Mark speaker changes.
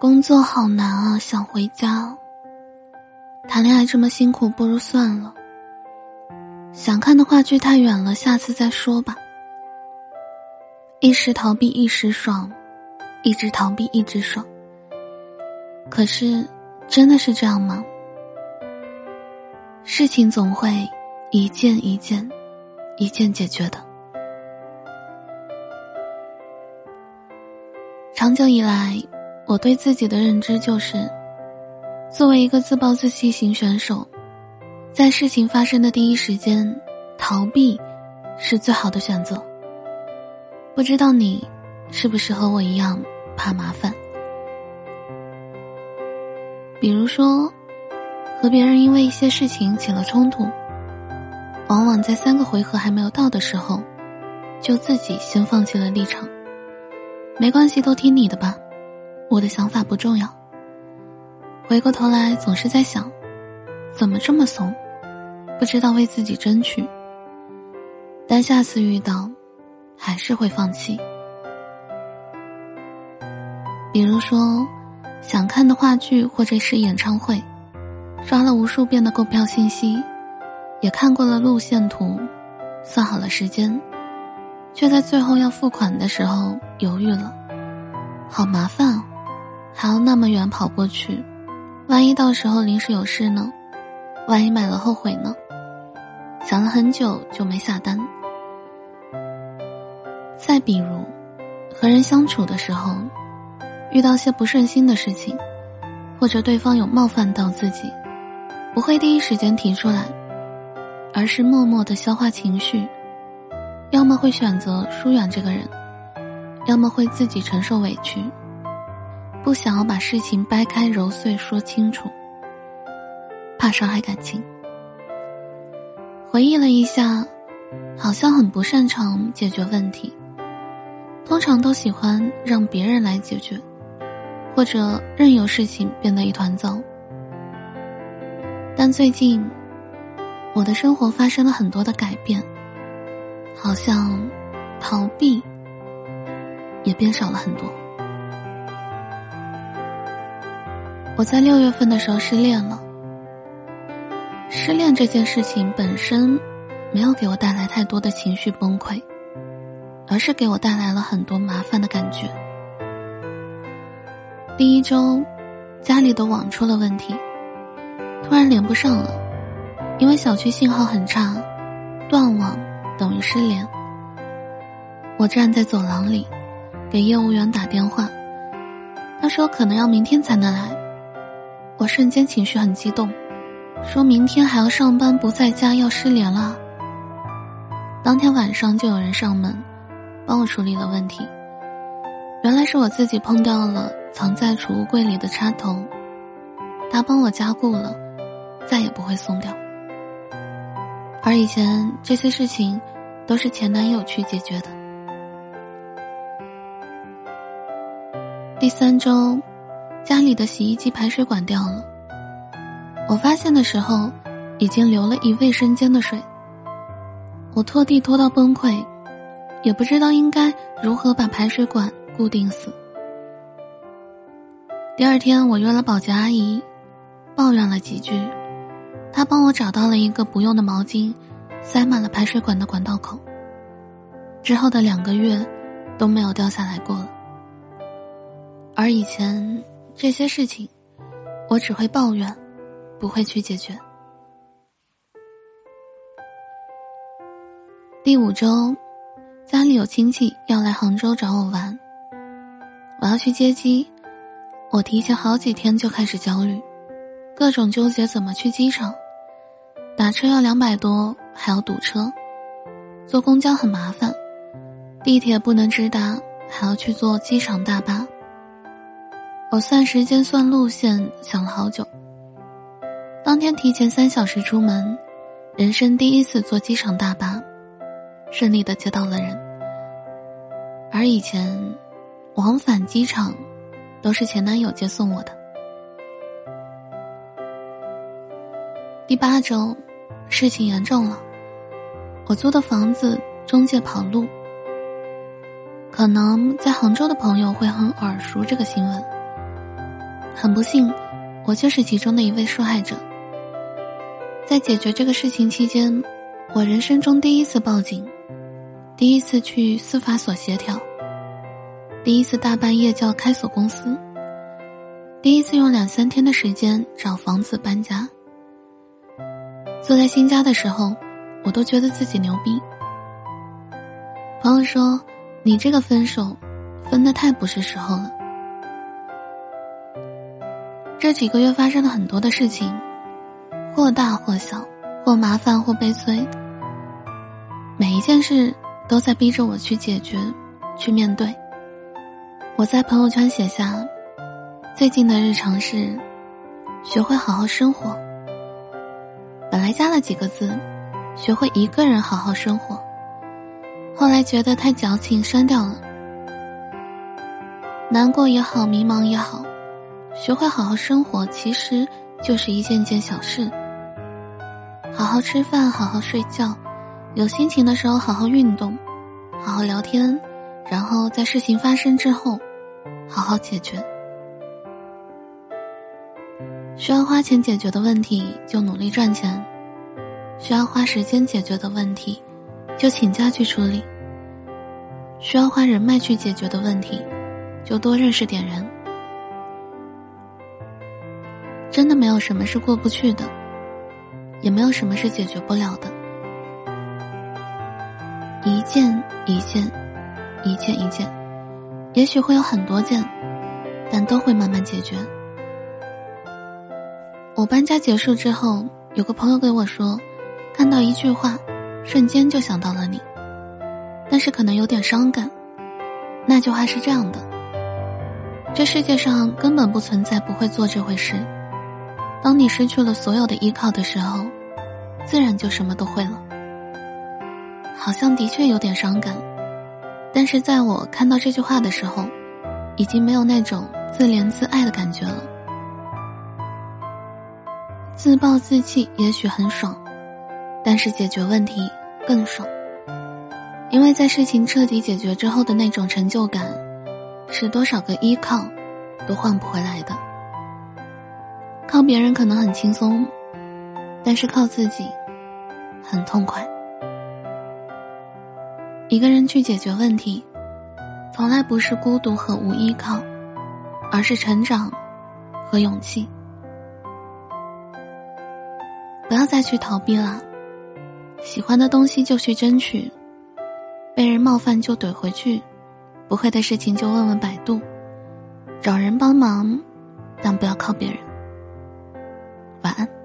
Speaker 1: 工作好难啊，想回家。谈恋爱这么辛苦，不如算了。想看的话剧太远了，下次再说吧。一时逃避一时爽，一直逃避一直爽。可是，真的是这样吗？事情总会一件一件、一件解决的。长久以来。我对自己的认知就是，作为一个自暴自弃型选手，在事情发生的第一时间，逃避是最好的选择。不知道你是不是和我一样怕麻烦？比如说，和别人因为一些事情起了冲突，往往在三个回合还没有到的时候，就自己先放弃了立场。没关系，都听你的吧。我的想法不重要。回过头来，总是在想，怎么这么怂，不知道为自己争取。但下次遇到，还是会放弃。比如说，想看的话剧或者是演唱会，刷了无数遍的购票信息，也看过了路线图，算好了时间，却在最后要付款的时候犹豫了，好麻烦啊！还要那么远跑过去，万一到时候临时有事呢？万一买了后悔呢？想了很久就没下单。再比如，和人相处的时候，遇到些不顺心的事情，或者对方有冒犯到自己，不会第一时间提出来，而是默默的消化情绪，要么会选择疏远这个人，要么会自己承受委屈。不想要把事情掰开揉碎说清楚，怕伤害感情。回忆了一下，好像很不擅长解决问题，通常都喜欢让别人来解决，或者任由事情变得一团糟。但最近，我的生活发生了很多的改变，好像逃避也变少了很多。我在六月份的时候失恋了。失恋这件事情本身没有给我带来太多的情绪崩溃，而是给我带来了很多麻烦的感觉。第一周，家里的网出了问题，突然连不上了，因为小区信号很差，断网等于失联。我站在走廊里，给业务员打电话，他说可能要明天才能来。我瞬间情绪很激动，说明天还要上班，不在家要失联了。当天晚上就有人上门，帮我处理了问题。原来是我自己碰掉了藏在储物柜里的插头，他帮我加固了，再也不会松掉。而以前这些事情，都是前男友去解决的。第三周。家里的洗衣机排水管掉了，我发现的时候，已经流了一卫生间的水。我拖地拖到崩溃，也不知道应该如何把排水管固定死。第二天，我约了保洁阿姨，抱怨了几句，她帮我找到了一个不用的毛巾，塞满了排水管的管道口。之后的两个月，都没有掉下来过了。而以前。这些事情，我只会抱怨，不会去解决。第五周，家里有亲戚要来杭州找我玩，我要去接机，我提前好几天就开始焦虑，各种纠结怎么去机场，打车要两百多，还要堵车，坐公交很麻烦，地铁不能直达，还要去坐机场大巴。我算时间算路线，想了好久。当天提前三小时出门，人生第一次坐机场大巴，顺利的接到了人。而以前，往返机场，都是前男友接送我的。第八周，事情严重了，我租的房子中介跑路。可能在杭州的朋友会很耳熟这个新闻。很不幸，我就是其中的一位受害者。在解决这个事情期间，我人生中第一次报警，第一次去司法所协调，第一次大半夜叫开锁公司，第一次用两三天的时间找房子搬家。坐在新家的时候，我都觉得自己牛逼。朋友说：“你这个分手，分的太不是时候了。”这几个月发生了很多的事情，或大或小，或麻烦或悲催。每一件事都在逼着我去解决，去面对。我在朋友圈写下：“最近的日常是，学会好好生活。”本来加了几个字，学会一个人好好生活。后来觉得太矫情，删掉了。难过也好，迷茫也好。学会好好生活，其实就是一件件小事。好好吃饭，好好睡觉，有心情的时候好好运动，好好聊天，然后在事情发生之后，好好解决。需要花钱解决的问题，就努力赚钱；需要花时间解决的问题，就请假去处理；需要花人脉去解决的问题，就多认识点人。真的没有什么是过不去的，也没有什么是解决不了的。一件一件，一件一件，也许会有很多件，但都会慢慢解决。我搬家结束之后，有个朋友跟我说，看到一句话，瞬间就想到了你，但是可能有点伤感。那句话是这样的：这世界上根本不存在不会做这回事。当你失去了所有的依靠的时候，自然就什么都会了。好像的确有点伤感，但是在我看到这句话的时候，已经没有那种自怜自爱的感觉了。自暴自弃也许很爽，但是解决问题更爽，因为在事情彻底解决之后的那种成就感，是多少个依靠都换不回来的。靠别人可能很轻松，但是靠自己很痛快。一个人去解决问题，从来不是孤独和无依靠，而是成长和勇气。不要再去逃避了，喜欢的东西就去争取，被人冒犯就怼回去，不会的事情就问问百度，找人帮忙，但不要靠别人。晚安。